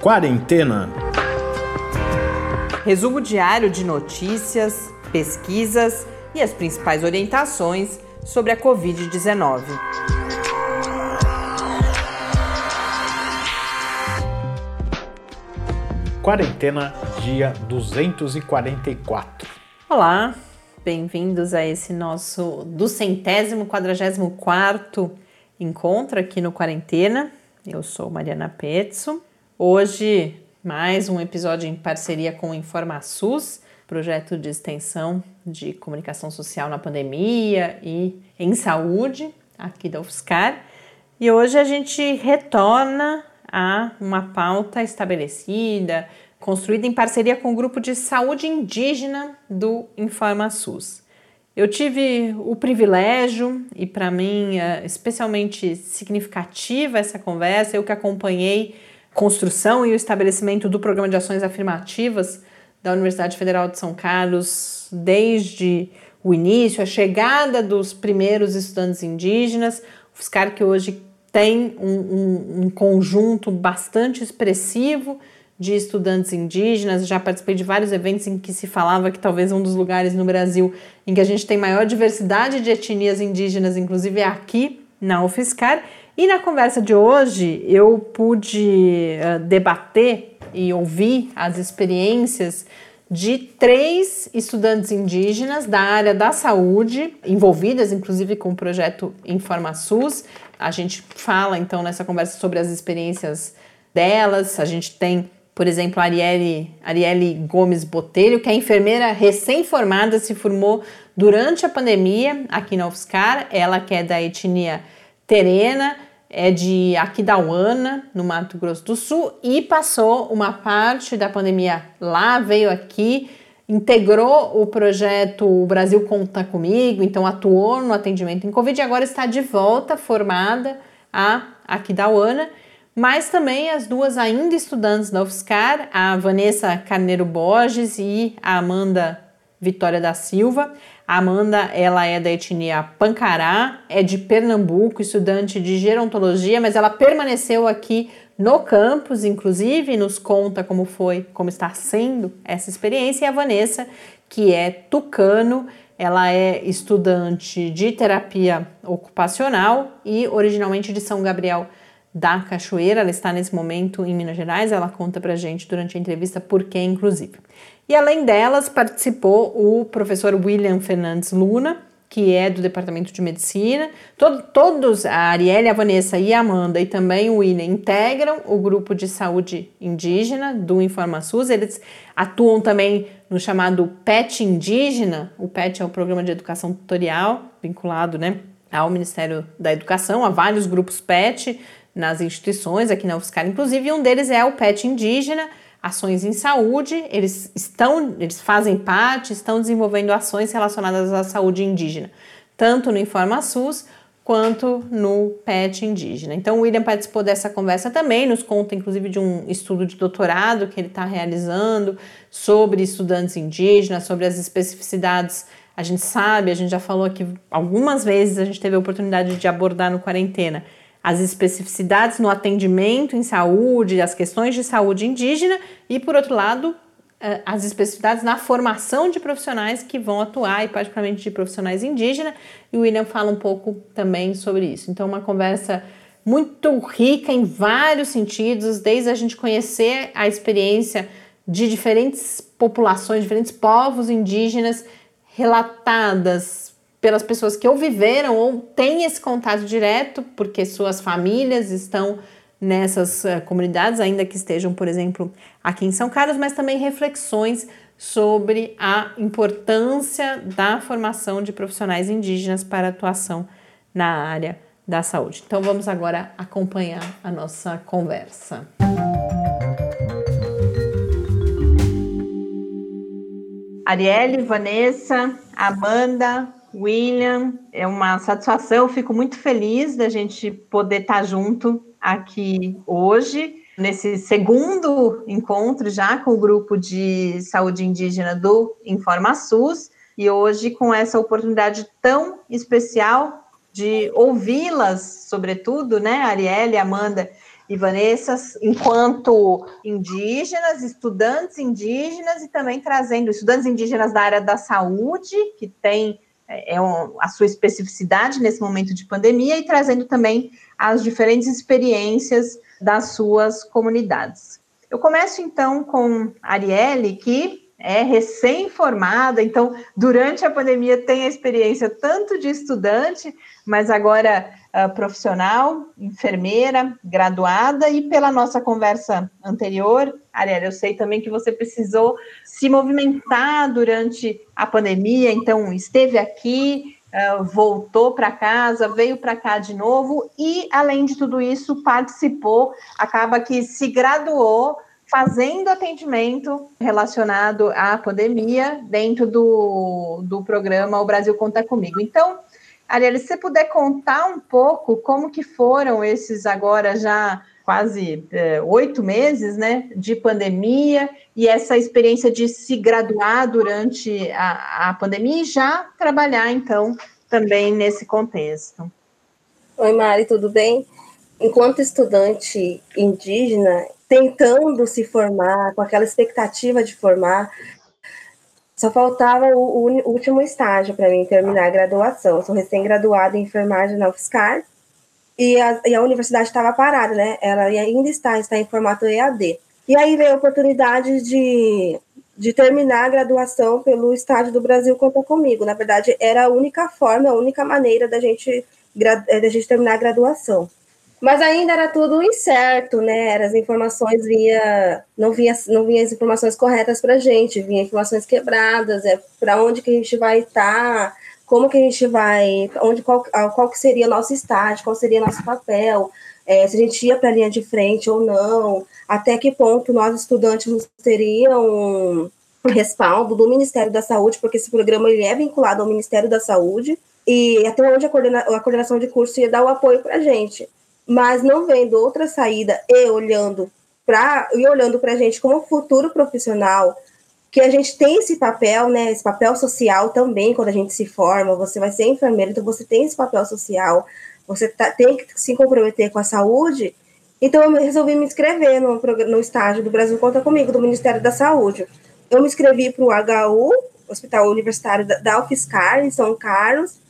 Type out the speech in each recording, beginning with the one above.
Quarentena. Resumo diário de notícias, pesquisas e as principais orientações sobre a Covid-19. Quarentena, dia 244. Olá, bem-vindos a esse nosso do centésimo quadragésimo quarto encontro aqui no Quarentena. Eu sou Mariana Petzo. Hoje, mais um episódio em parceria com o InformaSUS, projeto de extensão de comunicação social na pandemia e em saúde aqui da UFSCar. E hoje a gente retorna a uma pauta estabelecida, construída em parceria com o grupo de saúde indígena do InformaSUS. Eu tive o privilégio, e para mim é especialmente significativa essa conversa, eu que acompanhei construção e o estabelecimento do programa de ações afirmativas da Universidade Federal de São Carlos desde o início, a chegada dos primeiros estudantes indígenas, o FSCAR que hoje tem um, um, um conjunto bastante expressivo de estudantes indígenas, já participei de vários eventos em que se falava que talvez um dos lugares no Brasil em que a gente tem maior diversidade de etnias indígenas, inclusive é aqui na UFSCar. E na conversa de hoje eu pude uh, debater e ouvir as experiências de três estudantes indígenas da área da saúde, envolvidas inclusive com o projeto InformaSUS. A gente fala então nessa conversa sobre as experiências delas, a gente tem por exemplo, a Arielle, Arielle Gomes Botelho, que é enfermeira recém-formada, se formou durante a pandemia aqui na UFSCar. Ela que é da etnia terena, é de Aquidauana, no Mato Grosso do Sul, e passou uma parte da pandemia lá, veio aqui, integrou o projeto O Brasil Conta Comigo, então atuou no atendimento em Covid e agora está de volta formada a Aquidauana mas também as duas ainda estudantes da UFSCar, a Vanessa Carneiro Borges e a Amanda Vitória da Silva. A Amanda, ela é da etnia Pancará, é de Pernambuco, estudante de gerontologia, mas ela permaneceu aqui no campus, inclusive, nos conta como foi, como está sendo essa experiência. E a Vanessa, que é tucano, ela é estudante de terapia ocupacional e originalmente de São Gabriel da Cachoeira. Ela está nesse momento em Minas Gerais. Ela conta pra gente durante a entrevista por que, inclusive. E além delas, participou o professor William Fernandes Luna, que é do Departamento de Medicina. Todo, todos, a Arielle, a Vanessa e a Amanda, e também o William, integram o grupo de saúde indígena do InformaSUS. Eles atuam também no chamado PET indígena. O PET é o Programa de Educação Tutorial, vinculado né, ao Ministério da Educação, a vários grupos PET, nas instituições aqui na UFSCar, inclusive um deles é o PET indígena, ações em saúde, eles estão, eles fazem parte, estão desenvolvendo ações relacionadas à saúde indígena, tanto no InformaSUS quanto no PET indígena. Então o William participou dessa conversa também, nos conta inclusive de um estudo de doutorado que ele está realizando sobre estudantes indígenas, sobre as especificidades a gente sabe, a gente já falou aqui algumas vezes, a gente teve a oportunidade de abordar no quarentena as especificidades no atendimento em saúde, as questões de saúde indígena e, por outro lado, eh, as especificidades na formação de profissionais que vão atuar, e particularmente de profissionais indígenas, e o William fala um pouco também sobre isso. Então, uma conversa muito rica em vários sentidos, desde a gente conhecer a experiência de diferentes populações, diferentes povos indígenas relatadas pelas pessoas que ou viveram ou têm esse contato direto, porque suas famílias estão nessas uh, comunidades, ainda que estejam, por exemplo, aqui em São Carlos, mas também reflexões sobre a importância da formação de profissionais indígenas para atuação na área da saúde. Então vamos agora acompanhar a nossa conversa. Arielle, Vanessa, Amanda, William, é uma satisfação, fico muito feliz da gente poder estar junto aqui hoje, nesse segundo encontro já com o grupo de saúde indígena do InformaSUS, e hoje com essa oportunidade tão especial de ouvi-las, sobretudo, né, Arielle, Amanda e Vanessa, enquanto indígenas, estudantes indígenas e também trazendo estudantes indígenas da área da saúde, que tem é, é um, a sua especificidade nesse momento de pandemia, e trazendo também as diferentes experiências das suas comunidades. Eu começo então com Arielle, que é recém-formada, então durante a pandemia tem a experiência tanto de estudante, mas agora uh, profissional, enfermeira, graduada, e pela nossa conversa anterior, Ariela, eu sei também que você precisou se movimentar durante a pandemia, então esteve aqui, uh, voltou para casa, veio para cá de novo e, além de tudo isso, participou, acaba que se graduou fazendo atendimento relacionado à pandemia dentro do, do programa O Brasil Conta Comigo. Então, Ariel, se você puder contar um pouco como que foram esses agora já quase é, oito meses, né, de pandemia e essa experiência de se graduar durante a, a pandemia e já trabalhar, então, também nesse contexto. Oi, Mari, tudo bem? Enquanto estudante indígena, tentando se formar, com aquela expectativa de formar. Só faltava o, o último estágio para mim terminar a graduação. Eu sou recém-graduada em enfermagem na UFSCar e a, e a universidade estava parada, né? Ela ainda está, está em formato EAD. E aí veio a oportunidade de, de terminar a graduação pelo estágio do Brasil Conta Comigo. Na verdade, era a única forma, a única maneira da gente, da gente terminar a graduação. Mas ainda era tudo incerto, né? As informações vinha, não vinha, não vinha as informações corretas para a gente, vinha informações quebradas, é para onde que a gente vai estar, tá, como que a gente vai, onde qual, qual que seria nosso estágio, qual seria nosso papel, é, se a gente ia para a linha de frente ou não, até que ponto nós estudantes teriam respaldo do Ministério da Saúde, porque esse programa ele é vinculado ao Ministério da Saúde e até onde a, coordena, a coordenação de curso ia dar o apoio para a gente mas não vendo outra saída e olhando para e olhando para a gente como futuro profissional, que a gente tem esse papel, né, esse papel social também quando a gente se forma, você vai ser enfermeiro, então você tem esse papel social, você tá, tem que se comprometer com a saúde, então eu resolvi me inscrever no, no estágio do Brasil Conta Comigo, do Ministério da Saúde. Eu me inscrevi para o HU, Hospital Universitário da, da UFSCar, em São Carlos,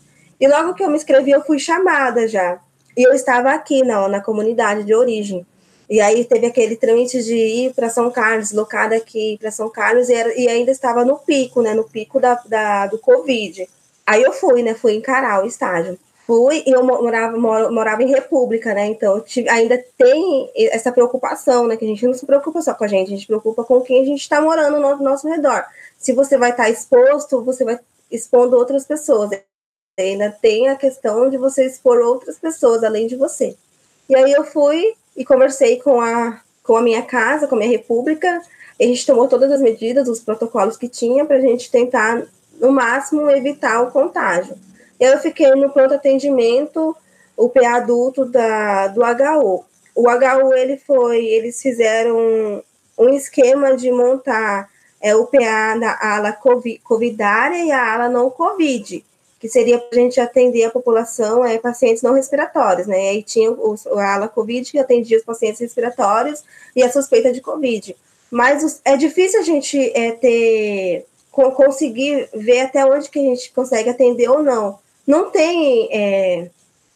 e logo que eu me inscrevi, eu fui chamada já e eu estava aqui na, na comunidade de origem. E aí teve aquele trâmite de ir para São Carlos, locada aqui para São Carlos, e, era, e, ainda estava no pico, né? No pico da, da, do Covid. Aí eu fui, né? Fui encarar o estágio. Fui e eu morava, morava em República, né? Então tive, ainda tem essa preocupação, né? Que a gente não se preocupa só com a gente, a gente se preocupa com quem a gente está morando no nosso redor. Se você vai estar tá exposto, você vai expondo outras pessoas ainda tem a questão de você expor outras pessoas além de você. E aí eu fui e conversei com a, com a minha casa, com a minha república, a gente tomou todas as medidas, os protocolos que tinha, para a gente tentar, no máximo, evitar o contágio. Eu fiquei no pronto atendimento, o PA adulto da, do HU. O HU, ele foi, eles fizeram um esquema de montar é, o PA da ala COVID, covidária e a ala não COVID que seria para a gente atender a população, é, pacientes não respiratórios, né? Aí tinha o, a ala COVID que atendia os pacientes respiratórios e a suspeita de COVID. Mas os, é difícil a gente é, ter conseguir ver até onde que a gente consegue atender ou não. Não tem, é,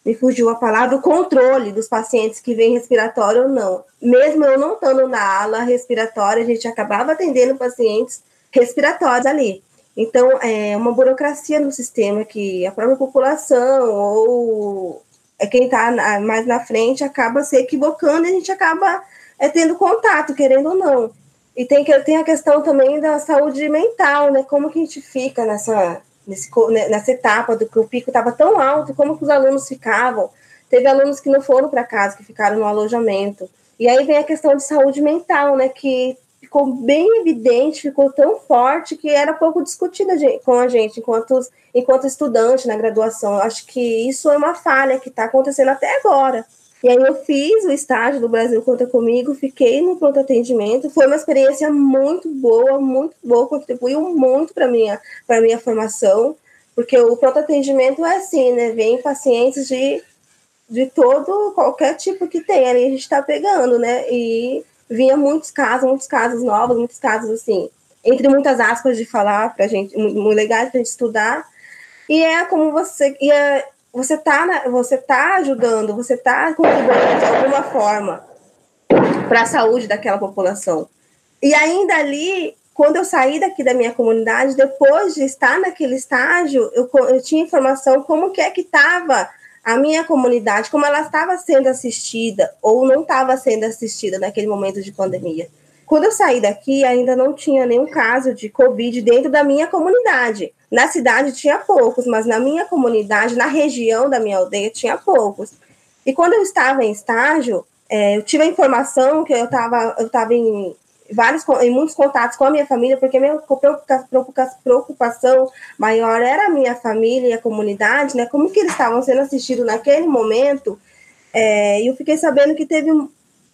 me fugiu a palavra, o controle dos pacientes que vêm respiratório ou não. Mesmo eu não estando na ala respiratória, a gente acabava atendendo pacientes respiratórios ali. Então, é uma burocracia no sistema que a própria população ou é quem está mais na frente acaba se equivocando e a gente acaba é, tendo contato, querendo ou não. E tem, tem a questão também da saúde mental, né? Como que a gente fica nessa, nesse, né, nessa etapa do que o pico estava tão alto, como que os alunos ficavam. Teve alunos que não foram para casa, que ficaram no alojamento. E aí vem a questão de saúde mental, né? Que ficou bem evidente, ficou tão forte que era pouco discutida com a gente enquanto, enquanto estudante na graduação. Acho que isso é uma falha que está acontecendo até agora. E aí eu fiz o estágio do Brasil Conta Comigo, fiquei no pronto atendimento, foi uma experiência muito boa, muito boa, contribuiu muito para minha para minha formação, porque o pronto atendimento é assim, né? Vem pacientes de de todo, qualquer tipo que tem, ali a gente está pegando, né? E vinha muitos casos, muitos casos novos, muitos casos assim, entre muitas aspas de falar para gente, muito legais para gente estudar. E é como você, e é, você tá, você tá ajudando, você tá contribuindo de alguma forma para a saúde daquela população. E ainda ali, quando eu saí daqui da minha comunidade, depois de estar naquele estágio, eu, eu tinha informação como que é que estava a minha comunidade, como ela estava sendo assistida ou não estava sendo assistida naquele momento de pandemia. Quando eu saí daqui, ainda não tinha nenhum caso de Covid dentro da minha comunidade. Na cidade tinha poucos, mas na minha comunidade, na região da minha aldeia, tinha poucos. E quando eu estava em estágio, é, eu tive a informação que eu estava eu em vários em muitos contatos com a minha família, porque minha preocupação maior era a minha família e a comunidade, né? Como que eles estavam sendo assistidos naquele momento. É, e eu fiquei sabendo que teve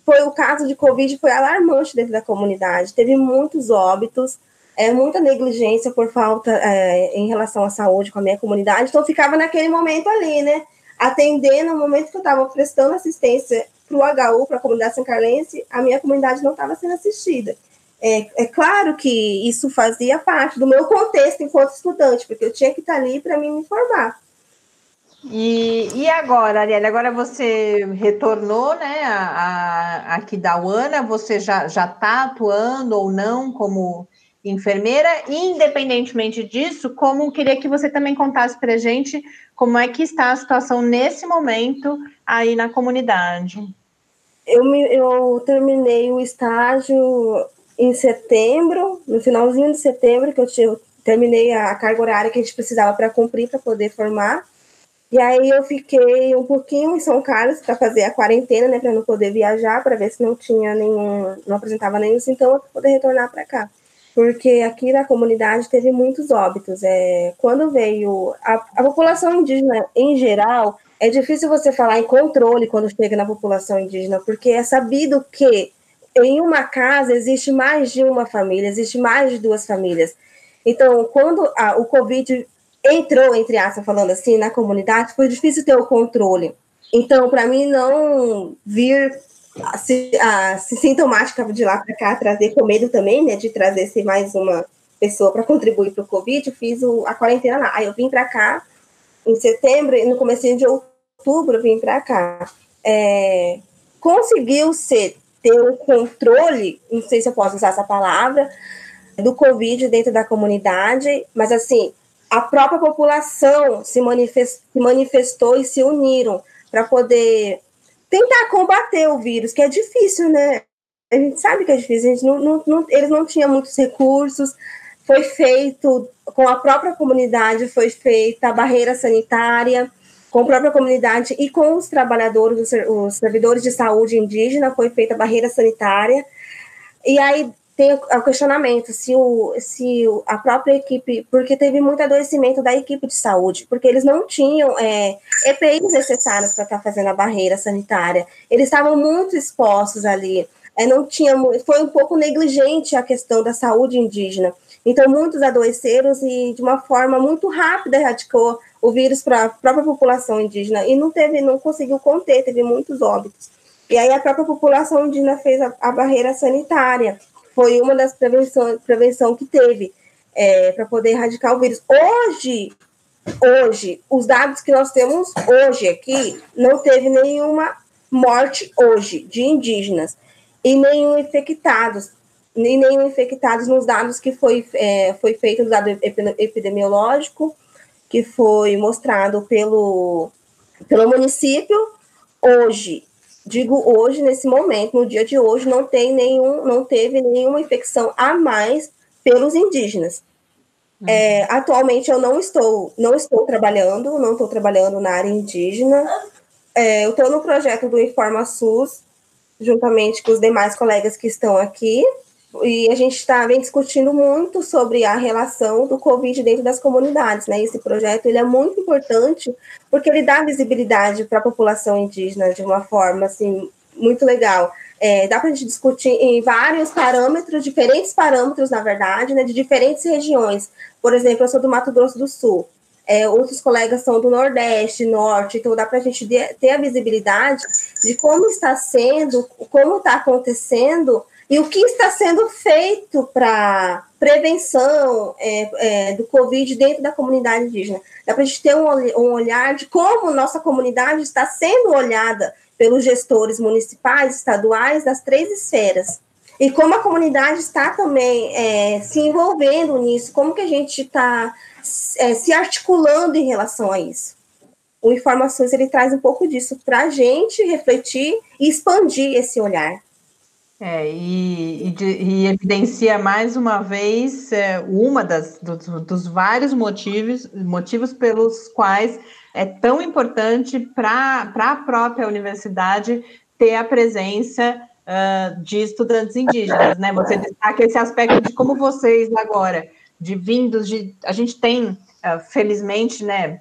foi o caso de Covid foi alarmante dentro da comunidade. Teve muitos óbitos, é, muita negligência por falta é, em relação à saúde com a minha comunidade. Então, ficava naquele momento ali, né? Atendendo no momento que eu estava prestando assistência para o HU, para a comunidade sancarlense, a minha comunidade não estava sendo assistida. É, é, claro que isso fazia parte do meu contexto enquanto estudante, porque eu tinha que estar ali para me informar. E, e agora, Arielle, agora você retornou né, a, a, aqui da UANA, você já está atuando ou não como enfermeira, independentemente disso, como queria que você também contasse para gente como é que está a situação nesse momento aí na comunidade eu, me, eu terminei o estágio em setembro, no finalzinho de setembro, que eu, terminei a carga horária que a gente precisava para cumprir, para poder formar. E aí eu fiquei um pouquinho em São Carlos para fazer a quarentena, né, para não poder viajar, para ver se não tinha nenhum, não apresentava nenhum sintoma para poder retornar para cá. Porque aqui na comunidade teve muitos óbitos. É, quando veio a, a população indígena em geral, é difícil você falar em controle quando chega na população indígena, porque é sabido que em uma casa existe mais de uma família, existe mais de duas famílias. Então, quando a, o Covid entrou, entre aspas, falando assim, na comunidade, foi difícil ter o controle. Então, para mim, não vir a, a, sintomática de lá para cá, trazer com medo também, né, de trazer se mais uma pessoa para contribuir para o Covid, fiz a quarentena lá. Aí eu vim para cá em setembro no começo de outubro outubro vim para cá, é, conseguiu ser, ter um controle, não sei se eu posso usar essa palavra, do Covid dentro da comunidade, mas assim, a própria população se, manifest, se manifestou e se uniram para poder tentar combater o vírus, que é difícil, né? A gente sabe que é difícil, não, não, não, eles não tinham muitos recursos, foi feito com a própria comunidade, foi feita a barreira sanitária, com a própria comunidade e com os trabalhadores, os, servidores de saúde indígena, foi feita a barreira sanitária. E aí tem o questionamento se, o, se a própria equipe, porque teve muito adoecimento da equipe de saúde, porque eles não tinham é, EPIs necessários para estar tá fazendo a barreira sanitária, eles estavam muito expostos ali, é, não tinha, foi um pouco negligente a questão da saúde indígena. Então, muitos adoeceram e, de uma forma muito rápida, erradicou o vírus para a própria população indígena e não teve, não conseguiu conter, teve muitos óbitos. E aí a própria população indígena fez a, a barreira sanitária, foi uma das prevenções prevenção que teve é, para poder erradicar o vírus. Hoje, hoje, os dados que nós temos hoje aqui, não teve nenhuma morte hoje de indígenas e nenhum infectados, nem nenhum infectados nos dados que foi, é, foi feito no dado epidemiológico que foi mostrado pelo, pelo município, hoje, digo hoje, nesse momento, no dia de hoje, não tem nenhum, não teve nenhuma infecção a mais pelos indígenas. É, atualmente eu não estou, não estou trabalhando, não estou trabalhando na área indígena. É, eu estou no projeto do Informa SUS, juntamente com os demais colegas que estão aqui e a gente está vem discutindo muito sobre a relação do Covid dentro das comunidades, né? Esse projeto ele é muito importante porque ele dá visibilidade para a população indígena de uma forma assim muito legal. É, dá para a gente discutir em vários parâmetros, diferentes parâmetros, na verdade, né, de diferentes regiões. Por exemplo, eu sou do Mato Grosso do Sul. é, outros colegas são do Nordeste, Norte, então dá para a gente ter a visibilidade de como está sendo, como está acontecendo e o que está sendo feito para prevenção é, é, do Covid dentro da comunidade indígena. Dá para a gente ter um, um olhar de como nossa comunidade está sendo olhada pelos gestores municipais, estaduais, das três esferas. E como a comunidade está também é, se envolvendo nisso, como que a gente está é, se articulando em relação a isso. O Informações ele traz um pouco disso para a gente refletir e expandir esse olhar. É, e, e, e, evidencia mais uma vez é, uma das dos, vários motivos, motivos pelos quais é tão importante para a própria universidade ter a presença uh, de estudantes indígenas, né? Você destaca esse aspecto de como vocês agora de vindos de. A gente tem, uh, felizmente, né?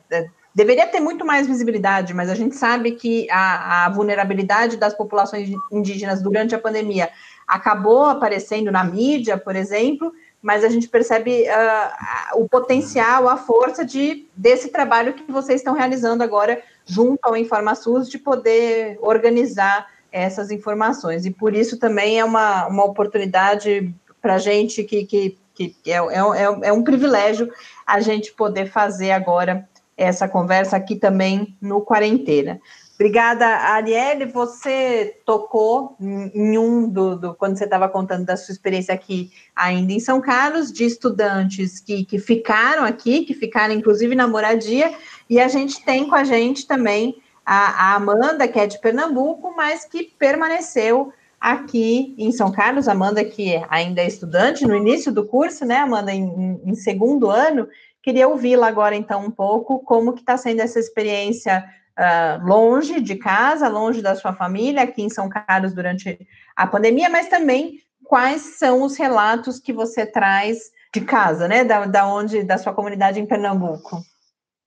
É, deveria ter muito mais visibilidade, mas a gente sabe que a, a, vulnerabilidade das populações indígenas durante a pandemia acabou aparecendo na mídia, por exemplo, mas a gente percebe uh, o potencial, a força de, desse trabalho que vocês estão realizando agora junto ao InformaSUS, de poder organizar essas informações. E por isso também é uma, uma oportunidade para a gente que, que que é, é, é um privilégio a gente poder fazer agora essa conversa aqui também no Quarentena. Obrigada, Arielle. Você tocou em um do, do quando você estava contando da sua experiência aqui ainda em São Carlos, de estudantes que, que ficaram aqui, que ficaram inclusive na moradia, e a gente tem com a gente também a, a Amanda, que é de Pernambuco, mas que permaneceu aqui em São Carlos, Amanda, que ainda é estudante no início do curso, né, Amanda, em, em segundo ano, queria ouvi-la agora, então, um pouco, como que está sendo essa experiência uh, longe de casa, longe da sua família, aqui em São Carlos durante a pandemia, mas também quais são os relatos que você traz de casa, né, da, da onde, da sua comunidade em Pernambuco.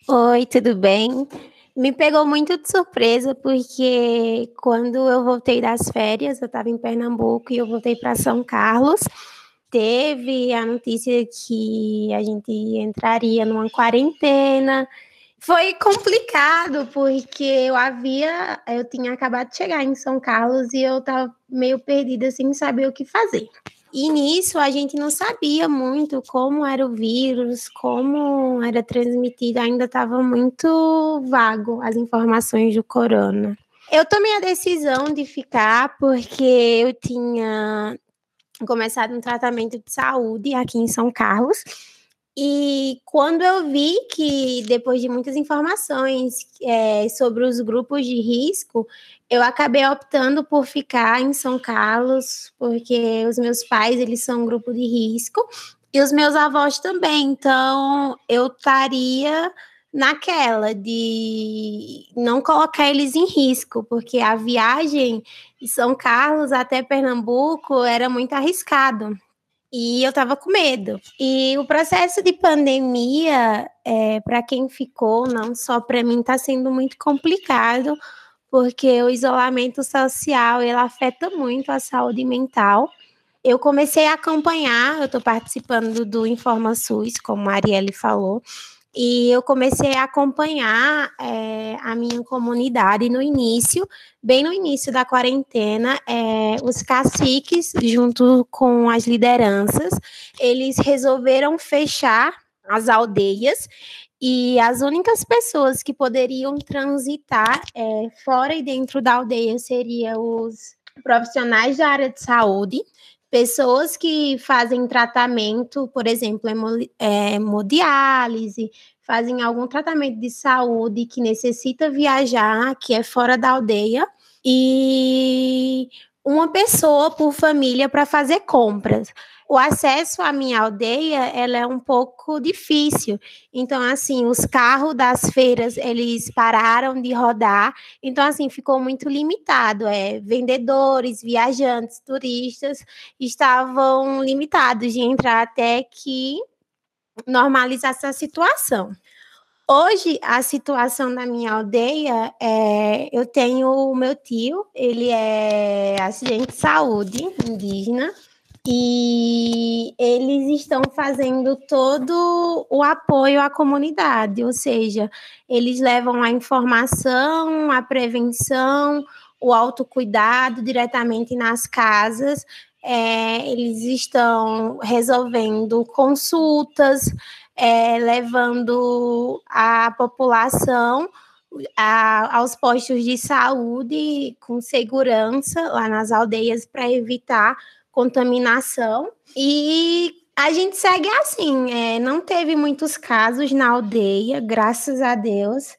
Oi, tudo bem? Me pegou muito de surpresa, porque quando eu voltei das férias, eu estava em Pernambuco e eu voltei para São Carlos, teve a notícia que a gente entraria numa quarentena. Foi complicado, porque eu havia, eu tinha acabado de chegar em São Carlos e eu estava meio perdida sem saber o que fazer. E nisso a gente não sabia muito como era o vírus, como era transmitido, ainda estava muito vago as informações do corona. Eu tomei a decisão de ficar porque eu tinha começado um tratamento de saúde aqui em São Carlos e quando eu vi que, depois de muitas informações é, sobre os grupos de risco, eu acabei optando por ficar em São Carlos, porque os meus pais, eles são um grupo de risco, e os meus avós também. Então, eu estaria naquela de não colocar eles em risco, porque a viagem de São Carlos até Pernambuco era muito arriscado. E eu estava com medo. E o processo de pandemia, é, para quem ficou, não só para mim, está sendo muito complicado, porque o isolamento social ele afeta muito a saúde mental. Eu comecei a acompanhar, eu estou participando do InformaSUS, como a Arielle falou, e eu comecei a acompanhar é, a minha comunidade no início, bem no início da quarentena, é, os caciques, junto com as lideranças, eles resolveram fechar as aldeias e as únicas pessoas que poderiam transitar é, fora e dentro da aldeia seriam os profissionais da área de saúde, pessoas que fazem tratamento, por exemplo, hemodiálise, fazem algum tratamento de saúde que necessita viajar, que é fora da aldeia, e uma pessoa por família para fazer compras o acesso à minha aldeia ela é um pouco difícil. Então, assim, os carros das feiras eles pararam de rodar. Então, assim, ficou muito limitado. É, vendedores, viajantes, turistas estavam limitados de entrar até que normalizasse a situação. Hoje, a situação da minha aldeia é: eu tenho o meu tio, ele é assistente de saúde indígena e eles estão fazendo todo o apoio à comunidade, ou seja, eles levam a informação, a prevenção, o autocuidado diretamente nas casas. É, eles estão resolvendo consultas, é, levando a população a, aos postos de saúde com segurança lá nas aldeias para evitar contaminação. E a gente segue assim, é, não teve muitos casos na aldeia, graças a Deus.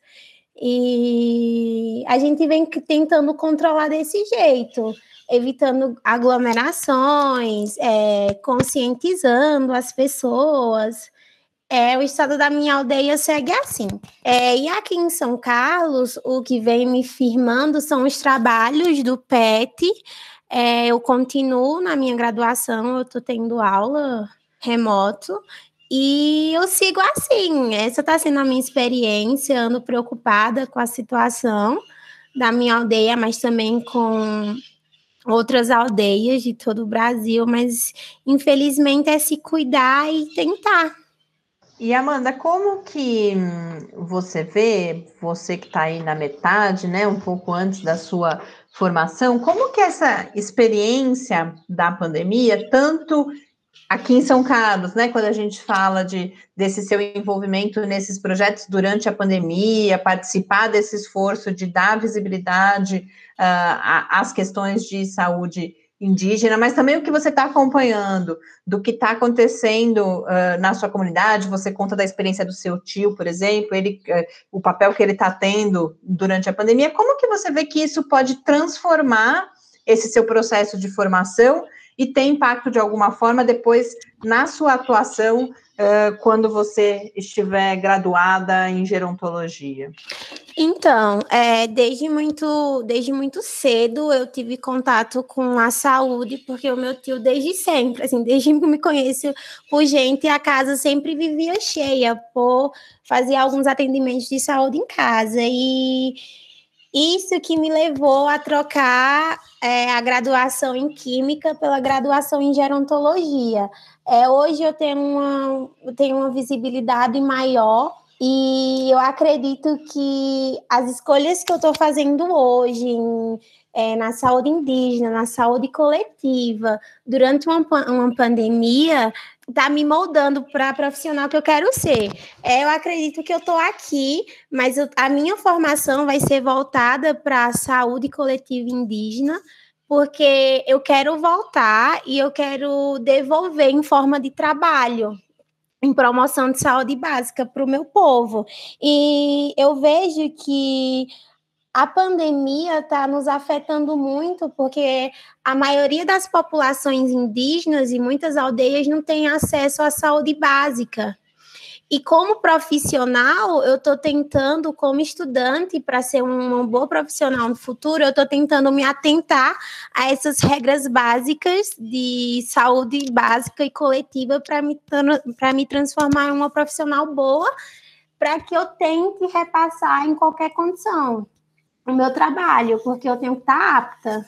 E a gente vem tentando controlar desse jeito, evitando aglomerações, é, conscientizando as pessoas. É, o estado da minha aldeia segue assim. É, e aqui em São Carlos, o que vem me firmando são os trabalhos do PET. É, eu continuo na minha graduação, eu estou tendo aula remoto e eu sigo assim. Essa está sendo a minha experiência, ando preocupada com a situação da minha aldeia, mas também com outras aldeias de todo o Brasil, mas infelizmente é se cuidar e tentar. E Amanda, como que você vê, você que está aí na metade, né, um pouco antes da sua formação, como que essa experiência da pandemia, tanto aqui em São Carlos, né, quando a gente fala de desse seu envolvimento nesses projetos durante a pandemia, participar desse esforço de dar visibilidade uh, às questões de saúde indígena, mas também o que você está acompanhando do que está acontecendo uh, na sua comunidade. Você conta da experiência do seu tio, por exemplo, ele, uh, o papel que ele está tendo durante a pandemia. Como que você vê que isso pode transformar esse seu processo de formação e ter impacto de alguma forma depois na sua atuação quando você estiver graduada em gerontologia? Então, é, desde muito, desde muito cedo eu tive contato com a saúde, porque o meu tio desde sempre, assim, desde que me conheço por gente, a casa sempre vivia cheia por fazer alguns atendimentos de saúde em casa e isso que me levou a trocar é, a graduação em Química pela graduação em Gerontologia. É, hoje eu tenho, uma, tenho uma visibilidade maior e eu acredito que as escolhas que eu estou fazendo hoje em, é, na saúde indígena, na saúde coletiva, durante uma, uma pandemia, tá me moldando para a profissional que eu quero ser. É, eu acredito que eu estou aqui, mas eu, a minha formação vai ser voltada para a saúde coletiva indígena, porque eu quero voltar e eu quero devolver em forma de trabalho em promoção de saúde básica para o meu povo. E eu vejo que a pandemia está nos afetando muito, porque a maioria das populações indígenas e muitas aldeias não têm acesso à saúde básica. E como profissional, eu estou tentando, como estudante, para ser uma boa profissional no futuro, eu estou tentando me atentar a essas regras básicas de saúde básica e coletiva para me, me transformar em uma profissional boa, para que eu tente repassar em qualquer condição o meu trabalho, porque eu tenho que estar apta.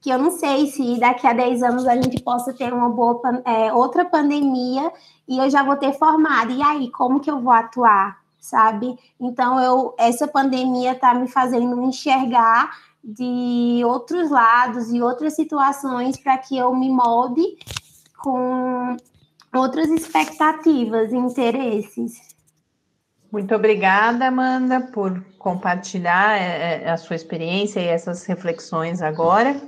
Que eu não sei se daqui a 10 anos a gente possa ter uma boa é, outra pandemia e eu já vou ter formado. E aí, como que eu vou atuar? Sabe? Então, eu, essa pandemia está me fazendo enxergar de outros lados e outras situações para que eu me molde com outras expectativas e interesses. Muito obrigada, Amanda, por compartilhar é, é, a sua experiência e essas reflexões agora.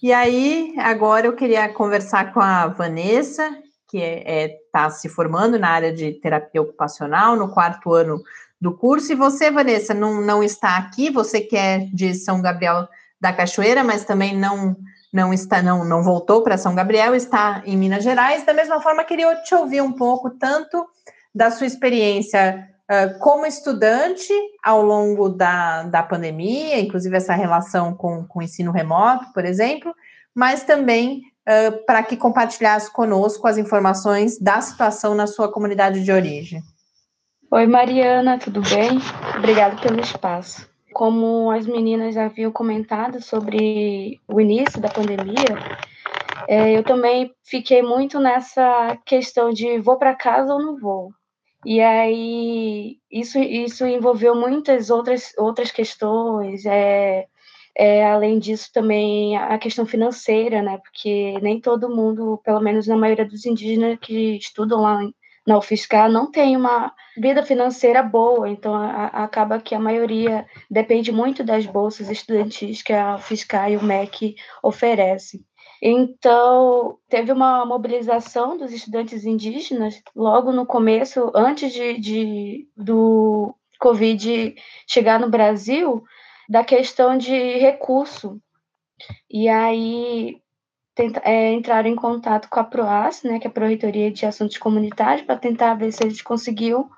E aí, agora eu queria conversar com a Vanessa, que está é, é tá se formando na área de terapia ocupacional, no quarto ano do curso. E você, Vanessa, não, não está aqui, você que é de São Gabriel da Cachoeira, mas também não não está não, não voltou para São Gabriel, está em Minas Gerais. Da mesma forma, queria te ouvir um pouco tanto da sua experiência como estudante ao longo da, da pandemia, inclusive essa relação com, com o ensino remoto, por exemplo, mas também uh, para que compartilhasse conosco as informações da situação na sua comunidade de origem. Oi, Mariana, tudo bem? Obrigada pelo espaço. Como as meninas haviam comentado sobre o início da pandemia, é, eu também fiquei muito nessa questão de vou para casa ou não vou. E aí isso, isso envolveu muitas outras, outras questões. É, é, além disso, também a questão financeira, né? Porque nem todo mundo, pelo menos na maioria dos indígenas que estudam lá na UFSCar, não tem uma vida financeira boa. Então, a, acaba que a maioria depende muito das bolsas estudantis que a UFSCar e o MEC oferecem. Então, teve uma mobilização dos estudantes indígenas logo no começo, antes de, de do Covid chegar no Brasil, da questão de recurso. E aí tenta, é, entraram em contato com a PROAS, né, que é a Proreitoria de Assuntos Comunitários, para tentar ver se eles conseguiam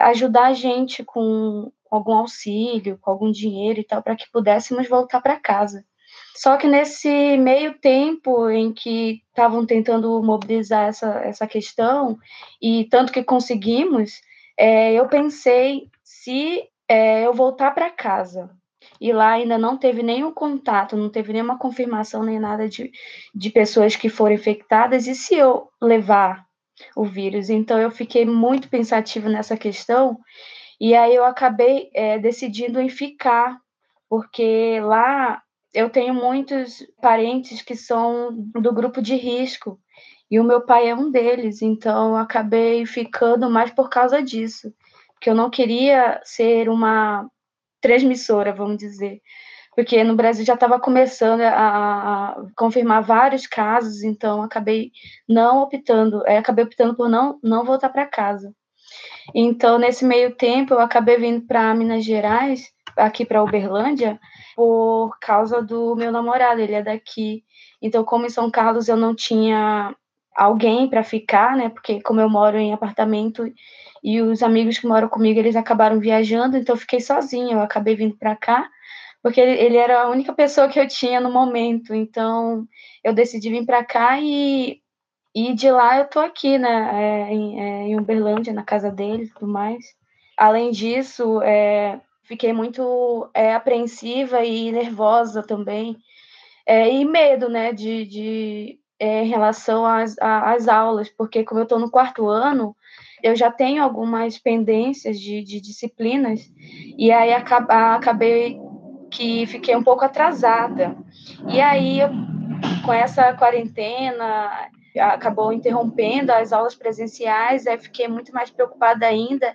ajudar a gente com algum auxílio, com algum dinheiro e tal, para que pudéssemos voltar para casa. Só que nesse meio tempo em que estavam tentando mobilizar essa, essa questão, e tanto que conseguimos, é, eu pensei se é, eu voltar para casa. E lá ainda não teve nenhum contato, não teve nenhuma confirmação nem nada de, de pessoas que foram infectadas. E se eu levar o vírus? Então eu fiquei muito pensativa nessa questão. E aí eu acabei é, decidindo em ficar, porque lá eu tenho muitos parentes que são do grupo de risco e o meu pai é um deles, então eu acabei ficando mais por causa disso, que eu não queria ser uma transmissora, vamos dizer, porque no Brasil já estava começando a, a, confirmar vários casos, então acabei não optando, é, acabei optando por não não voltar para casa. Então nesse meio tempo eu acabei vindo para Minas Gerais, aqui para Uberlândia, por causa do meu namorado, ele é daqui. Então, como em São Carlos eu não tinha alguém para ficar, né? Porque como eu moro em apartamento e os amigos que moram comigo, eles acabaram viajando, então eu fiquei sozinha, eu acabei vindo para cá, porque ele, ele, era a única pessoa que eu tinha no momento. Então, eu decidi vir para cá e e de lá eu tô aqui, né, é, em, é, em Uberlândia, na casa dele e tudo mais. Além disso, é, fiquei muito é, apreensiva e nervosa também, é, e medo, né, de, de é, em relação às, às aulas, porque como eu estou no quarto ano, eu já tenho algumas pendências de, de disciplinas, e aí acabei que fiquei um pouco atrasada. E aí, eu, com essa quarentena, acabou interrompendo as aulas presenciais, aí fiquei muito mais preocupada ainda,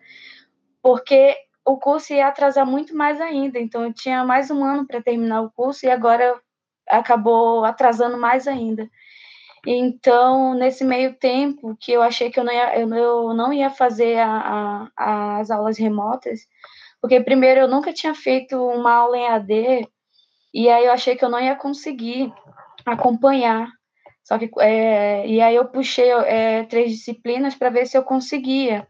porque o curso ia atrasar muito mais ainda. Então, eu tinha mais um ano para terminar o curso e agora acabou atrasando mais ainda. Então, nesse meio tempo que eu achei que eu não ia, eu não ia fazer a, a, as aulas remotas, porque primeiro eu nunca tinha feito uma aula em AD, e aí eu achei que eu não ia conseguir acompanhar. Só que, é, e aí eu puxei é, três disciplinas para ver se eu conseguia.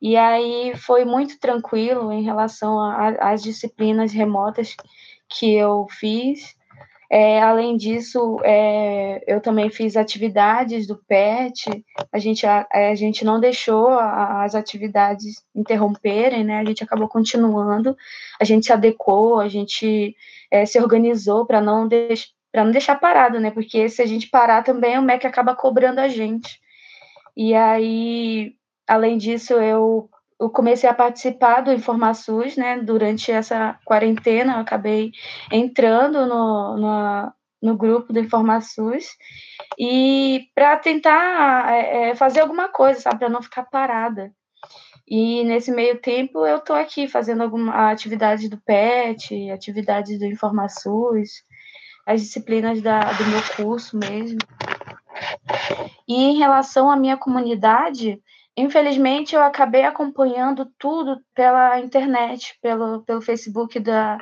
E aí foi muito tranquilo em relação às disciplinas remotas que eu fiz. É, além disso, é, eu também fiz atividades do PET, a gente, a, a gente não deixou a, as atividades interromperem, né? A gente acabou continuando, a gente se adequou, a gente é, se organizou para não, deix, não deixar parado, né? Porque se a gente parar também, o MEC acaba cobrando a gente. E aí além disso, eu, eu, comecei a participar do InformaSUS, né? Durante essa quarentena, eu acabei entrando no, no, no grupo do InformaSUS e para tentar é, é, fazer alguma coisa, sabe? Para não ficar parada. E nesse meio tempo eu estou aqui fazendo alguma atividade do PET, atividades do InformaSUS, as disciplinas da, do meu curso mesmo. E em relação à minha comunidade, Infelizmente, eu acabei acompanhando tudo pela internet, pelo, pelo Facebook da,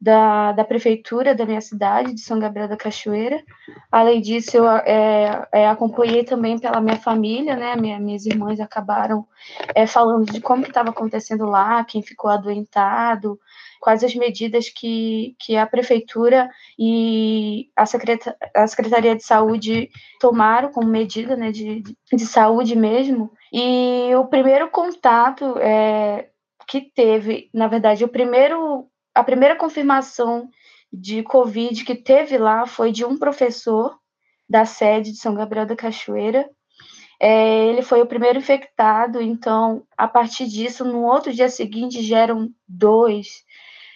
da, da prefeitura da minha cidade, de São Gabriel da Cachoeira. Além disso, eu é, é, acompanhei também pela minha família, né? Minha, minhas irmãs acabaram é, falando de como estava acontecendo lá, quem ficou adoentado, quais as medidas que, que a prefeitura e a, secreta, a Secretaria de Saúde tomaram como medida né, de, de saúde mesmo. E o primeiro contato é, que teve, na verdade, o primeiro, a primeira confirmação de Covid que teve lá foi de um professor da sede de São Gabriel da Cachoeira. É, ele foi o primeiro infectado, então, a partir disso, no outro dia seguinte, já eram dois.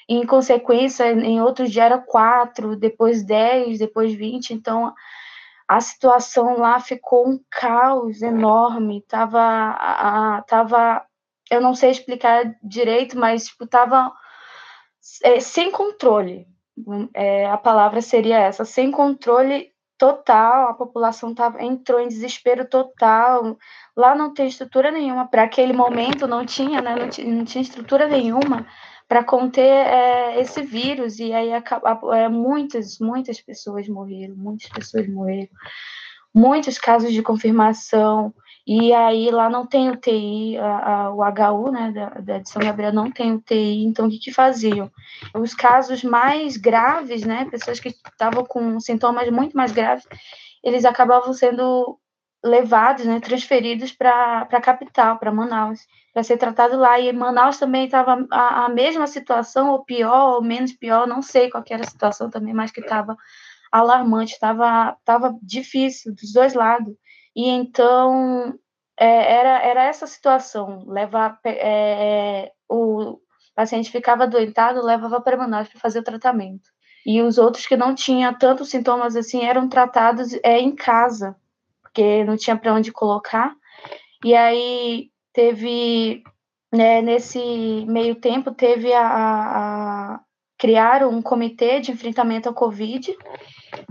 Em consequência, em outro dia era quatro, depois dez, depois vinte. Então, a situação lá ficou um caos enorme. Tava, a, tava eu não sei explicar direito, mas tipo, tava é, sem controle. É, a palavra seria essa, sem controle total, a população tava, entrou em desespero total. Lá não tem estrutura nenhuma, para aquele momento não tinha, né? Não, não tinha estrutura nenhuma para conter é, esse vírus. E aí é, muitas, muitas pessoas morreram, muitas pessoas morreram. Muitos casos de confirmação. E aí lá não tem UTI, a, a, o HU, né, da, da de São Gabriel não tem UTI, então o que, que faziam? Os casos mais graves, né, pessoas que estavam com sintomas muito mais graves, eles acabavam sendo levados, né, transferidos para a capital, para Manaus, para ser tratado lá. E Manaus também estava a, a, mesma situação, ou pior, ou menos pior, não sei qual era a situação também, mas que estava alarmante, estava tava difícil dos dois lados. E então é, era, era essa situação, levar é, o paciente ficava doentado, levava para Manaus para fazer o tratamento. E os outros que não tinham tantos sintomas assim eram tratados é, em casa, porque não tinha para onde colocar. E aí teve, né, nesse meio tempo, teve a, a, a criaram um comitê de enfrentamento ao Covid,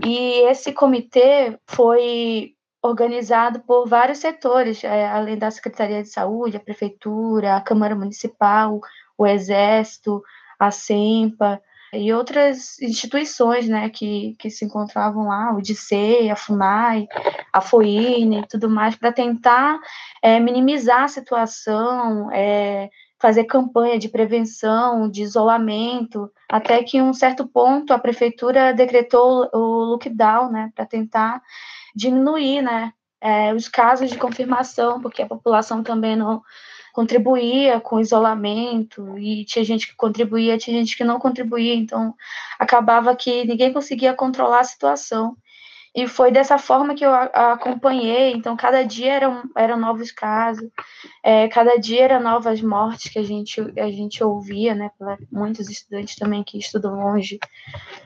e esse comitê foi organizado por vários setores, é, além da Secretaria de Saúde, a Prefeitura, a Câmara Municipal, o Exército, a SEMPA e outras instituições né, que, que se encontravam lá, o DICE, a FUNAI, a FOINE e tudo mais, para tentar é, minimizar a situação, é, fazer campanha de prevenção, de isolamento, até que em um certo ponto a prefeitura decretou o lockdown, né, para tentar diminuir, né, é, os casos de confirmação, porque a população também não contribuía com o isolamento, e tinha gente que contribuía, tinha gente que não contribuía, então acabava que ninguém conseguia controlar a situação. E foi dessa forma que eu acompanhei. Então, cada dia eram, eram novos casos, é, cada dia eram novas mortes que a gente, a gente ouvia, né? Muitos estudantes também que estudam longe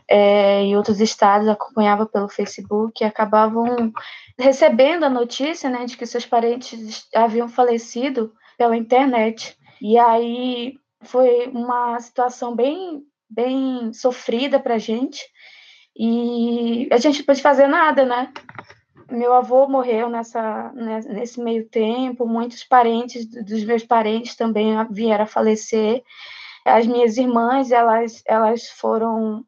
é, em outros estados acompanhava pelo Facebook e acabavam recebendo a notícia, né, de que seus parentes haviam falecido pela internet. E aí foi uma situação bem, bem sofrida para a gente e a gente não pôde fazer nada, né? Meu avô morreu nessa, né, nesse meio tempo, muitos parentes dos meus parentes também vieram a falecer. As minhas irmãs, elas, elas foram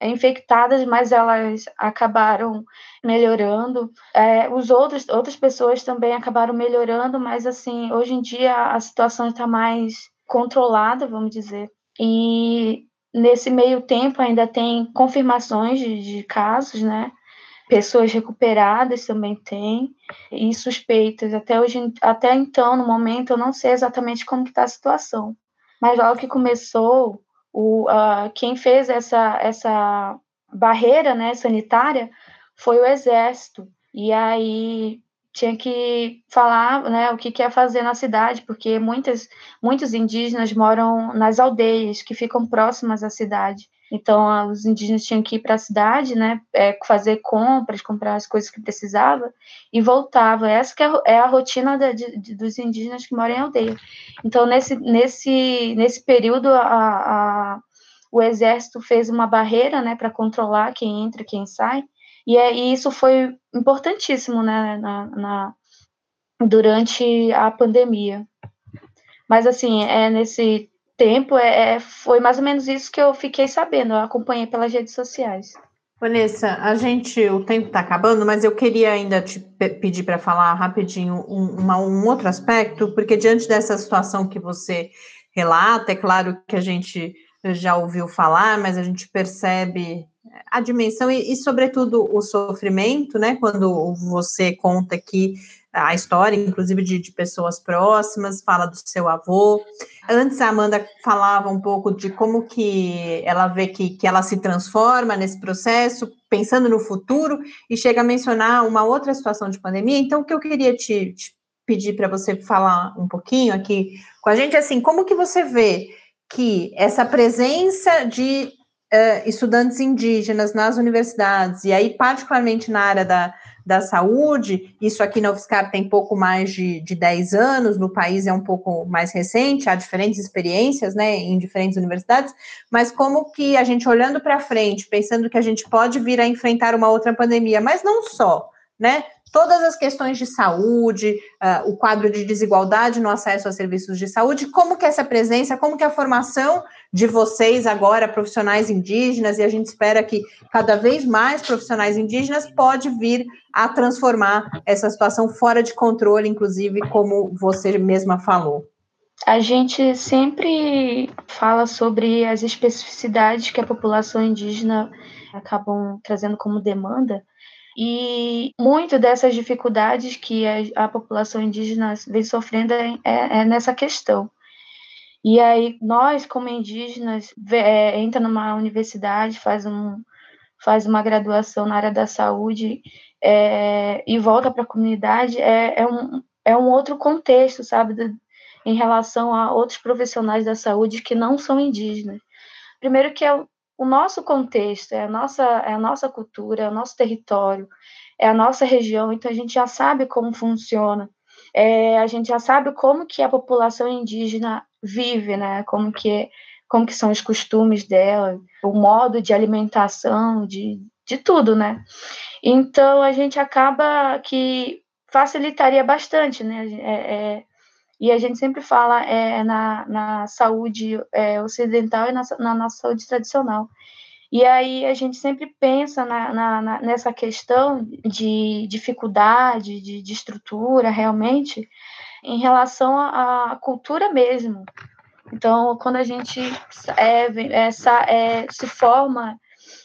infectadas, mas elas acabaram melhorando. É, os outros, outras pessoas também acabaram melhorando, mas assim, hoje em dia a situação está mais controlada, vamos dizer. E Nesse meio tempo, ainda tem confirmações de, de casos, né? Pessoas recuperadas também tem, e suspeitas. Até, hoje, até então, no momento, eu não sei exatamente como está a situação. Mas logo que começou, o, uh, quem fez essa, essa barreira né, sanitária foi o Exército. E aí tinha que falar né, o que quer fazer na cidade, porque muitas, muitos indígenas moram nas aldeias que ficam próximas à cidade. Então, os indígenas tinham que ir para a cidade, né, é, fazer compras, comprar as coisas que precisava e voltava. Essa que é, é a rotina de, dos indígenas que moram em aldeia. Então, nesse, nesse, nesse período, a, a, o exército fez uma barreira, né, para controlar quem entra, quem sai. E, é, e isso foi importantíssimo né, na, na, durante a pandemia. Mas, assim, é, nesse tempo, é, é, foi mais ou menos isso que eu fiquei sabendo, eu acompanhei pelas redes sociais. Vanessa, a gente, o tempo está acabando, mas eu queria ainda te pedir para falar rapidinho um, uma, um outro aspecto, porque diante dessa situação que você relata, é claro que a gente já ouviu falar, mas a gente percebe a dimensão e, e, sobretudo, o sofrimento, né? Quando você conta aqui a história, inclusive de, de, pessoas próximas, fala do seu avô. Antes a Amanda falava um pouco de como que ela vê que, que ela se transforma nesse processo, pensando no futuro, e chega a mencionar uma outra situação de pandemia. Então, o que eu queria te, te pedir para você falar um pouquinho aqui com a gente, assim, como que você vê que essa presença de uh, estudantes indígenas nas universidades, e aí particularmente na área da, da saúde, isso aqui na UFSCar tem pouco mais de, de 10 anos, no país é um pouco mais recente, há diferentes experiências, né, em diferentes universidades, mas como que a gente olhando para frente, pensando que a gente pode vir a enfrentar uma outra pandemia, mas não só, né, todas as questões de saúde, uh, o quadro de desigualdade no acesso a serviços de saúde, como que essa presença, como que a formação de vocês agora, profissionais indígenas, e a gente espera que cada vez mais profissionais indígenas pode vir a transformar essa situação fora de controle, inclusive, como você mesma falou. A gente sempre fala sobre as especificidades que a população indígena acabam trazendo como demanda, e muito dessas dificuldades que a, a população indígena vem sofrendo é, é, nessa questão. E aí nós, como indígenas, é, entra numa universidade, faz, um, faz uma graduação na área da saúde é, e volta para a comunidade, é, é, um, é um outro contexto, sabe, de, em relação a outros profissionais da saúde que não são indígenas. Primeiro que é o nosso contexto, é a nossa, é a nossa cultura, é o nosso território, é a nossa região, então a gente já sabe como funciona, é, a gente já sabe como que a população indígena vive, né? Como que, como que são os costumes dela, o modo de alimentação, de, de tudo, né? Então a gente acaba que facilitaria bastante, né? É, é, e a gente sempre fala é, na, na saúde é, ocidental e na, na, nossa saúde tradicional. E aí a gente sempre pensa na, na, nessa questão de dificuldade, de, de estrutura, realmente, em relação à, à cultura mesmo. Então, quando a gente é, essa, é, se forma,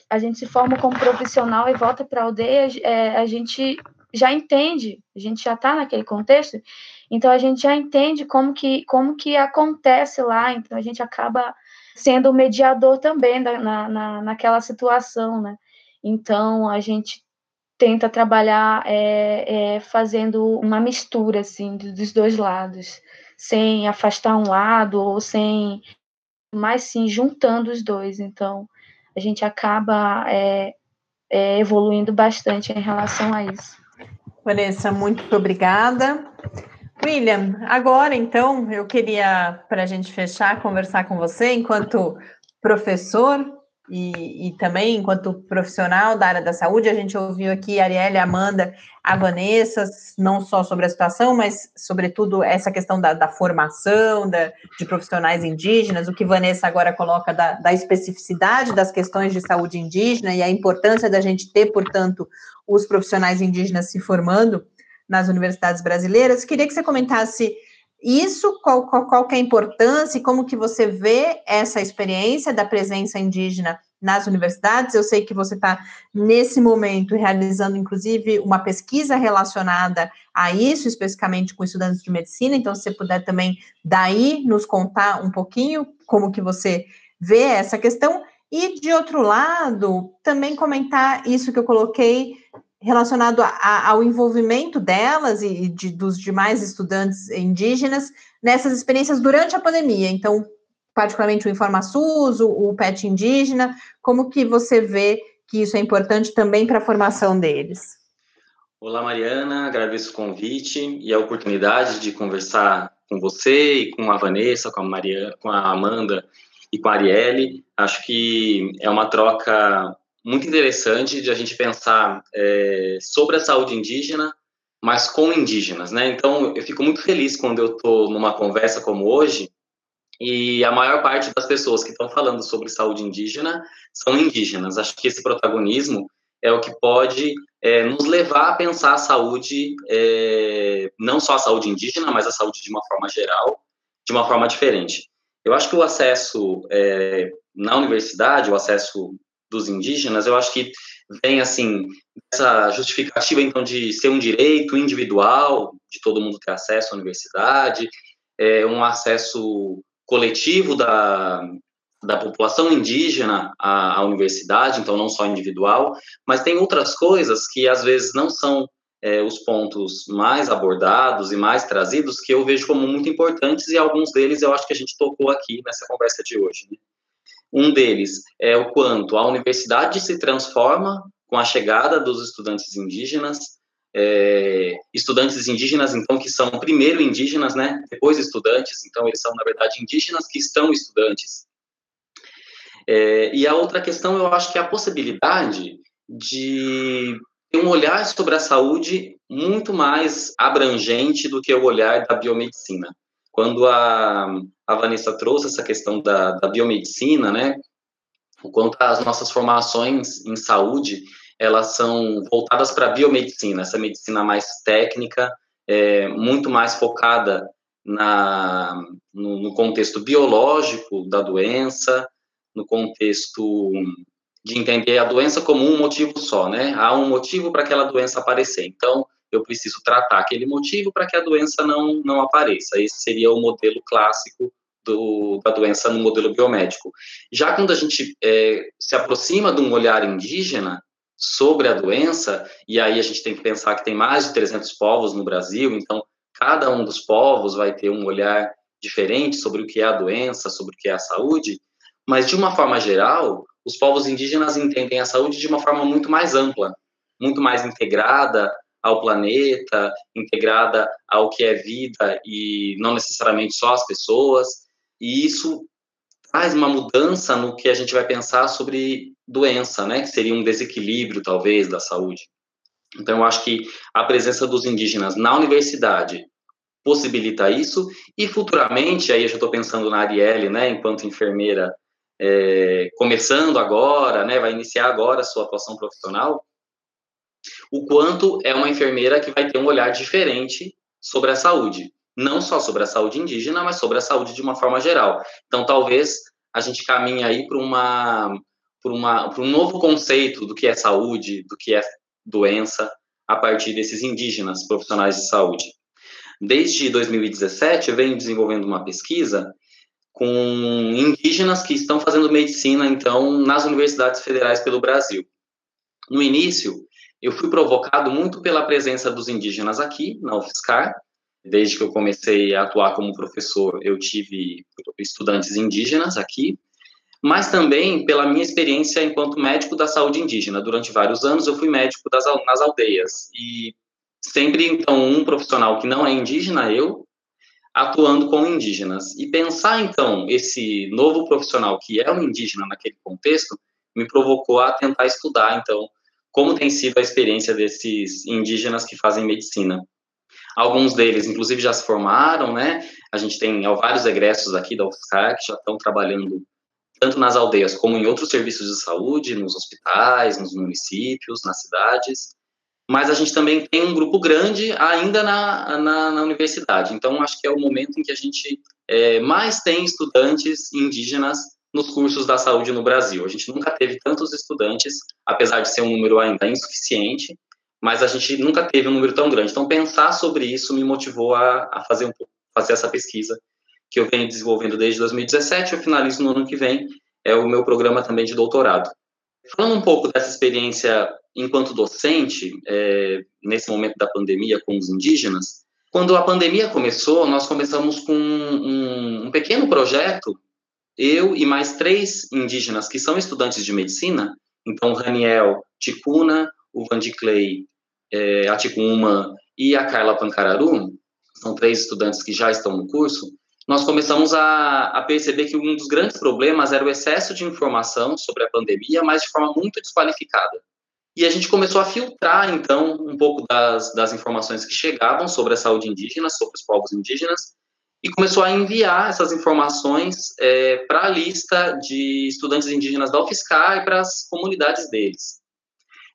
a gente se forma como profissional e volta para a aldeia, é, a gente já entende, a gente já está naquele contexto, então a gente já entende como que, como que acontece lá, então a gente acaba sendo o mediador também na, na, naquela situação, né? Então a gente tenta trabalhar é, é, fazendo uma mistura assim dos dois lados, sem afastar um lado ou sem, mas sim juntando os dois. Então a gente acaba é, é evoluindo bastante em relação a isso. Vanessa, muito obrigada. William, agora então eu queria, para a gente fechar, conversar com você enquanto professor e, e, também enquanto profissional da área da saúde. A gente ouviu aqui a Arielle, a Amanda, a Vanessa, não só sobre a situação, mas sobretudo essa questão da, da formação da, de profissionais indígenas, o que Vanessa agora coloca da, da especificidade das questões de saúde indígena e a importância da gente ter, portanto, os profissionais indígenas se formando nas universidades brasileiras. Queria que você comentasse isso, qual, qual, qual é a importância e como que você vê essa experiência da presença indígena nas universidades. Eu sei que você está, nesse momento, realizando, inclusive, uma pesquisa relacionada a isso, especificamente com estudantes de medicina, então, se você puder também, daí, nos contar um pouquinho como que você vê essa questão, e, de outro lado, também comentar isso que eu coloquei relacionado a, ao envolvimento delas e de, dos demais estudantes indígenas nessas experiências durante a pandemia. Então, particularmente o InformaSUS, o, o PET indígena, como que você vê que isso é importante também para a formação deles? Olá, Mariana, agradeço o convite e a oportunidade de conversar com você e com a Vanessa, com a Mariana, com a Amanda e com a Arielle. Acho que é uma troca muito interessante de a gente pensar é, sobre a saúde indígena, mas com indígenas, né? Então, eu fico muito feliz quando eu estou numa conversa como hoje e a maior parte das pessoas que estão falando sobre saúde indígena são indígenas. Acho que esse protagonismo é o que pode é, nos levar a pensar a saúde, é, não só a saúde indígena, mas a saúde de uma forma geral, de uma forma diferente. Eu acho que o acesso é, na universidade, o acesso dos indígenas, eu acho que vem assim essa justificativa então de ser um direito individual de todo mundo ter acesso à universidade, é, um acesso coletivo da, da população indígena à, à, universidade, então não só individual, mas tem outras coisas que às vezes não são é, os pontos mais abordados e mais trazidos que eu vejo como muito importantes e alguns deles eu acho que a gente tocou aqui nessa conversa de hoje. Né? Um deles é o quanto a universidade se transforma com a chegada dos estudantes indígenas, é, estudantes indígenas, então, que são primeiro indígenas, né, depois estudantes, então eles são, na verdade, indígenas que estão estudantes. É, e a outra questão, eu acho que é a possibilidade de um olhar sobre a saúde muito mais abrangente do que o olhar da biomedicina. Quando a, a Vanessa trouxe essa questão da, da biomedicina, né, o quanto as nossas formações em saúde, elas são voltadas para a biomedicina, essa medicina mais técnica, é, muito mais focada na, no, no contexto biológico da doença, no contexto de entender a doença como um motivo só, né? Há um motivo para aquela doença aparecer. Então, eu preciso tratar aquele motivo para que a doença não, não apareça. Esse seria o modelo clássico do, da doença no modelo biomédico. Já quando a gente é, se aproxima de um olhar indígena sobre a doença, e aí a gente tem que pensar que tem mais de 300 povos no Brasil, então cada um dos povos vai ter um olhar diferente sobre o que é a doença, sobre o que é a saúde, mas de uma forma geral, os povos indígenas entendem a saúde de uma forma muito mais ampla, muito mais integrada ao planeta, integrada ao que é vida e não necessariamente só as pessoas. E isso traz uma mudança no que a gente vai pensar sobre doença, né, que seria um desequilíbrio talvez da saúde. Então eu acho que a presença dos indígenas na universidade possibilita isso e futuramente, aí eu já estou pensando na Arielle, né, enquanto enfermeira é, começando agora, né, vai iniciar agora a sua atuação profissional, o quanto é uma enfermeira que vai ter um olhar diferente sobre a saúde, não só sobre a saúde indígena, mas sobre a saúde de uma forma geral. Então, talvez a gente caminhe aí para uma para um novo conceito do que é saúde, do que é doença, a partir desses indígenas profissionais de saúde. Desde 2017, eu venho desenvolvendo uma pesquisa com indígenas que estão fazendo medicina, então, nas universidades federais pelo Brasil. No início, eu fui provocado muito pela presença dos indígenas aqui, na UFSCar. Desde que eu comecei a atuar como professor, eu tive estudantes indígenas aqui, mas também pela minha experiência enquanto médico da saúde indígena. Durante vários anos, eu fui médico das, nas aldeias. E sempre, então, um profissional que não é indígena, eu, atuando com indígenas. E pensar, então, esse novo profissional que é um indígena naquele contexto, me provocou a tentar estudar, então, como tem sido a experiência desses indígenas que fazem medicina. Alguns deles, inclusive, já se formaram, né? A gente tem vários egressos aqui da UFSCar que já estão trabalhando tanto nas aldeias como em outros serviços de saúde, nos hospitais, nos municípios, nas cidades mas a gente também tem um grupo grande ainda na, na, na universidade. Então, acho que é o momento em que a gente é, mais tem estudantes indígenas nos cursos da saúde no Brasil. A gente nunca teve tantos estudantes, apesar de ser um número ainda insuficiente, mas a gente nunca teve um número tão grande. Então, pensar sobre isso me motivou a, a fazer, um, fazer essa pesquisa que eu venho desenvolvendo desde 2017. Eu finalizo no ano que vem, é o meu programa também de doutorado. Falando um pouco dessa experiência enquanto docente, é, nesse momento da pandemia com os indígenas, quando a pandemia começou, nós começamos com um, um pequeno projeto, eu e mais três indígenas que são estudantes de medicina, então o Raniel Ticuna, o Vandiclay é, Aticuma e a Carla Pancararu, são três estudantes que já estão no curso, nós começamos a, a, perceber que um dos grandes problemas era o excesso de informação sobre a pandemia, mas de forma muito desqualificada. E a gente começou a filtrar, então, um pouco das, das informações que chegavam sobre a saúde indígena, sobre os povos indígenas, e começou a enviar essas informações é, para a lista de estudantes indígenas da UFSCar e para as comunidades deles.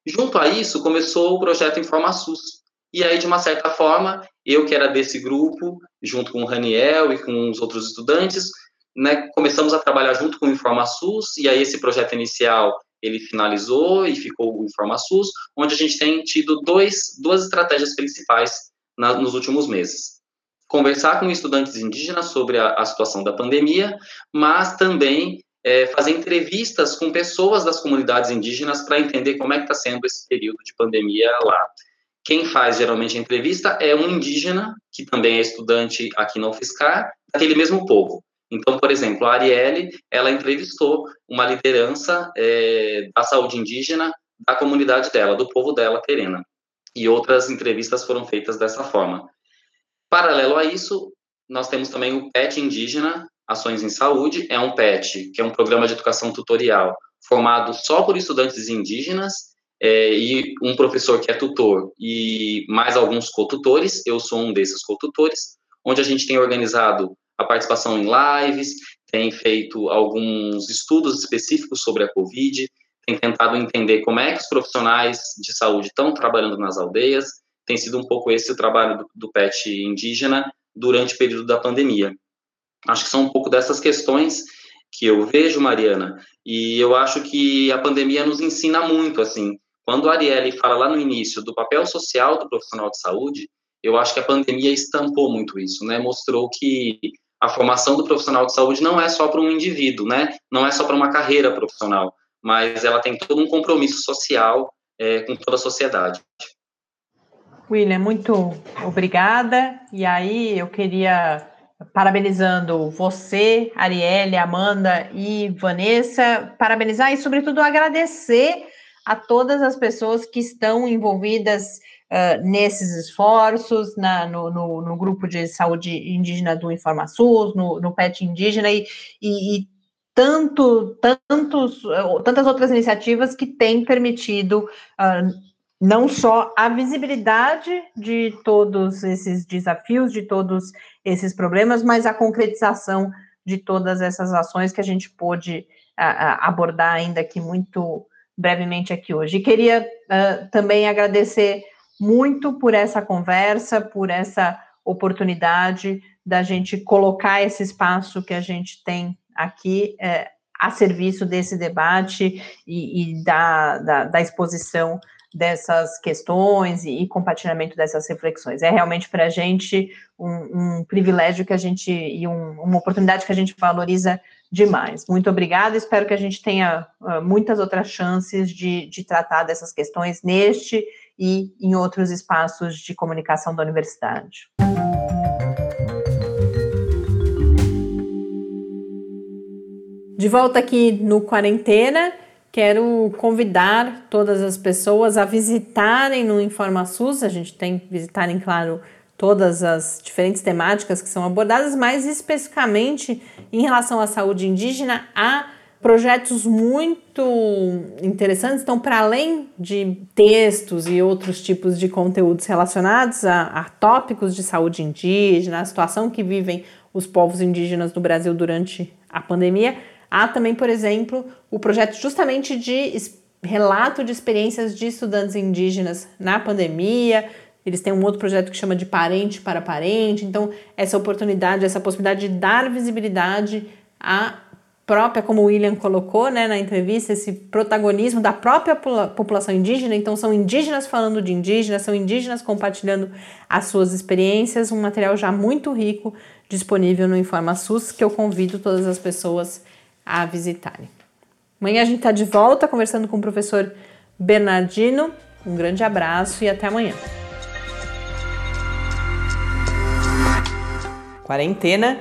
Junto a isso, começou o projeto InformaSUS. E aí, de uma certa forma, eu que era desse grupo, junto com o Raniel e com os outros estudantes, né, começamos a trabalhar junto com o InformaSUS, e aí esse projeto inicial ele finalizou e ficou o InformaSUS, onde a gente tem tido dois, duas estratégias principais na, nos últimos meses. conversar com estudantes indígenas sobre a, a situação da pandemia, mas também é, fazer entrevistas com pessoas das comunidades indígenas para entender como é que está sendo esse período de pandemia lá. Quem faz geralmente a entrevista é um indígena, que também é estudante aqui na UFSCar, daquele mesmo povo. Então, por exemplo, a Arielle, ela entrevistou uma liderança é, da saúde indígena da comunidade dela, do povo dela, Terena. E outras entrevistas foram feitas dessa forma. Paralelo a isso, nós temos também o PET indígena, Ações em Saúde, é um PET, que é um programa de educação tutorial formado só por estudantes indígenas é, e um professor que é tutor e mais alguns cotutores, eu sou um desses cotutores, onde a gente tem organizado a participação em lives, tem feito alguns estudos específicos sobre a Covid, tem tentado entender como é que os profissionais de saúde estão trabalhando nas aldeias, tem sido um pouco esse o trabalho do, do PET indígena durante o período da pandemia. Acho que são um pouco dessas questões que eu vejo, Mariana, e eu acho que a pandemia nos ensina muito, assim, quando a Arielle fala lá no início do papel social do profissional de saúde, eu acho que a pandemia estampou muito isso, né, mostrou que a formação do profissional de saúde não é só para um indivíduo, né? Não é só para uma carreira profissional, mas ela tem todo um compromisso social é, com toda a sociedade. William, muito obrigada. E aí eu queria parabenizando você, Arielle, Amanda e Vanessa, parabenizar e sobretudo agradecer a todas as pessoas que estão envolvidas uh, nesses esforços, na, no, no, no, grupo de saúde indígena do InformaSUS, no, no PET indígena e, e, e tanto, tantos, tantas outras iniciativas que têm permitido uh, não só a visibilidade de todos esses desafios, de todos esses problemas, mas a concretização de todas essas ações que a gente pôde abordar ainda aqui muito brevemente aqui hoje. E queria uh, também agradecer muito por essa conversa, por essa oportunidade da gente colocar esse espaço que a gente tem aqui é, a serviço desse debate e, e da, da, da, exposição dessas questões e, e, compartilhamento dessas reflexões. É realmente para a gente um, um, privilégio que a gente e um, uma oportunidade que a gente valoriza demais. Muito obrigada, espero que a gente tenha uh, muitas outras chances de, de tratar dessas questões neste e em outros espaços de comunicação da universidade. De volta aqui no Quarentena, quero convidar todas as pessoas a visitarem no InformaSUS. A gente tem que visitarem, claro, todas as diferentes temáticas que são abordadas, mas especificamente em relação à saúde indígena, a projetos muito interessantes. Então, para além de textos e outros tipos de conteúdos relacionados a, a, tópicos de saúde indígena, a situação que vivem os povos indígenas no Brasil durante a pandemia, há também, por exemplo, o projeto justamente de relato de experiências de estudantes indígenas na pandemia. Eles têm um outro projeto que chama de Parente para Parente. Então, essa oportunidade, essa possibilidade de dar visibilidade a própria, como o William colocou né, na entrevista, esse protagonismo da própria população indígena. Então, são indígenas falando de indígenas, são indígenas compartilhando as suas experiências. Um material já muito rico disponível no InformaSUS que eu convido todas as pessoas a visitarem. Amanhã a gente está de volta conversando com o professor Bernardino. Um grande abraço e até amanhã. Quarentena